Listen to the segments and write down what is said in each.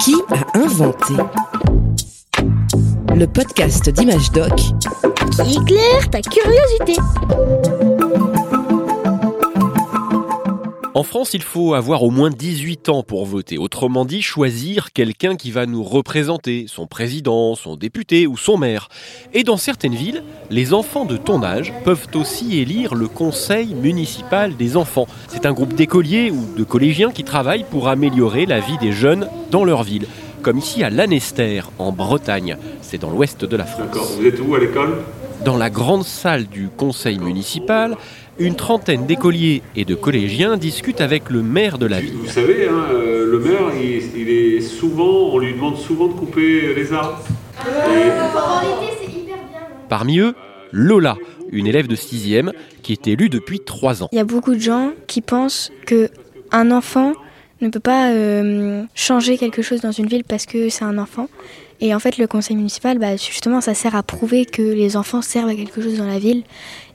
Qui a inventé Le podcast d'Image Doc? Qui éclaire ta curiosité. En France, il faut avoir au moins 18 ans pour voter. Autrement dit, choisir quelqu'un qui va nous représenter, son président, son député ou son maire. Et dans certaines villes, les enfants de ton âge peuvent aussi élire le conseil municipal des enfants. C'est un groupe d'écoliers ou de collégiens qui travaillent pour améliorer la vie des jeunes dans leur ville. Comme ici à Lanester, en Bretagne. C'est dans l'ouest de la France. D'accord, vous êtes où à l'école? Dans la grande salle du conseil municipal, une trentaine d'écoliers et de collégiens discutent avec le maire de la ville. Vous savez, hein, euh, le maire, il, il est souvent, on lui demande souvent de couper les arbres. Parmi eux, Lola, une élève de 6e qui est élue depuis 3 ans. Il y a beaucoup de gens qui pensent que un enfant ne peut pas euh, changer quelque chose dans une ville parce que c'est un enfant. Et en fait, le conseil municipal, bah, justement, ça sert à prouver que les enfants servent à quelque chose dans la ville.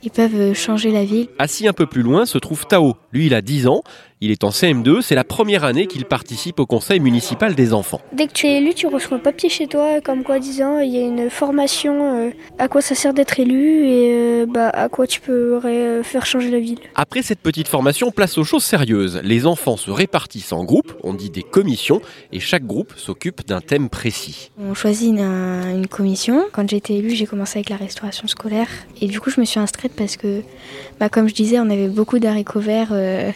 Ils peuvent euh, changer la ville. Assis un peu plus loin se trouve Tao. Lui, il a 10 ans. Il est en CM2. C'est la première année qu'il participe au conseil municipal des enfants. Dès que tu es élu, tu reçois un papier chez toi, comme quoi disant il y a une formation euh, à quoi ça sert d'être élu et euh, bah, à quoi tu pourrais euh, faire changer la ville. Après cette petite formation, place aux choses sérieuses. Les enfants se répartissent en groupes, on dit des commissions, et chaque groupe s'occupe d'un thème précis. On choisit une, une commission. Quand j'ai été élue, j'ai commencé avec la restauration scolaire. Et du coup, je me suis inscrite parce que, bah, comme je disais, on avait beaucoup d'haricots verts euh,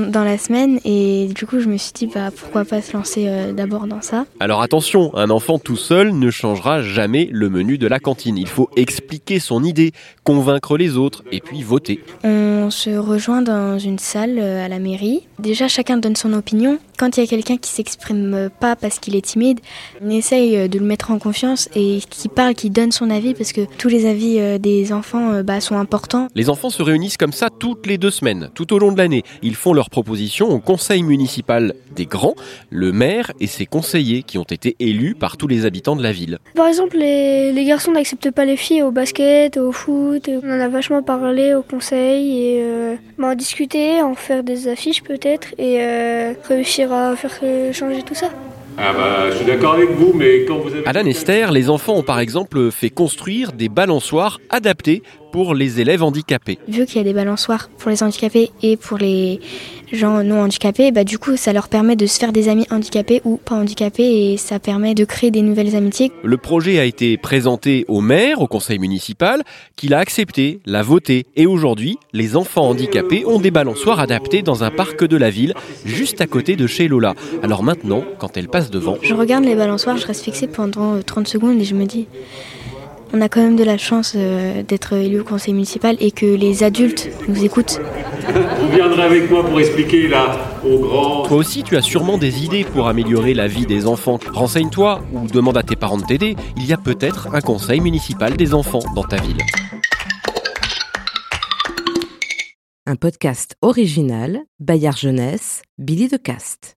dans la semaine. Et du coup, je me suis dit, bah, pourquoi pas se lancer euh, d'abord dans ça. Alors attention, un enfant tout seul ne changera jamais le menu de la cantine. Il faut expliquer son idée, convaincre les autres et puis voter. On se rejoint dans une salle euh, à la mairie. Déjà, chacun donne son opinion. Quand il y a quelqu'un qui s'exprime pas parce qu'il est timide, on essaye euh, de le mettre en confiance et qui parle, qui donne son avis parce que tous les avis des enfants bah, sont importants. Les enfants se réunissent comme ça toutes les deux semaines, tout au long de l'année. Ils font leurs propositions au conseil municipal des grands, le maire et ses conseillers qui ont été élus par tous les habitants de la ville. Par exemple, les, les garçons n'acceptent pas les filles au basket, au foot. On en a vachement parlé au conseil et euh, bah, en discuter, en faire des affiches peut-être et euh, réussir à faire changer tout ça. Ah bah, je suis d'accord avec vous, mais quand vous avez... À Lanester, les enfants ont par exemple fait construire des balançoires adaptés pour les élèves handicapés. Vu qu'il y a des balançoires pour les handicapés et pour les gens non handicapés, bah, du coup, ça leur permet de se faire des amis handicapés ou pas handicapés et ça permet de créer des nouvelles amitiés. Le projet a été présenté au maire, au conseil municipal, qui l'a accepté, l'a voté, et aujourd'hui, les enfants handicapés ont des balançoires adaptés dans un parc de la ville, juste à côté de chez Lola. Alors maintenant, quand elle passe devant, Je regarde les balançoires, je reste fixée pendant euh, 30 secondes et je me dis, on a quand même de la chance euh, d'être élu au conseil municipal et que les adultes nous écoutent. Vous viendrez avec moi pour expliquer là aux grands... toi aussi tu as sûrement des idées pour améliorer la vie des enfants. Renseigne-toi ou demande à tes parents de t'aider. Il y a peut-être un conseil municipal des enfants dans ta ville. Un podcast original, Bayard Jeunesse, Billy de Cast.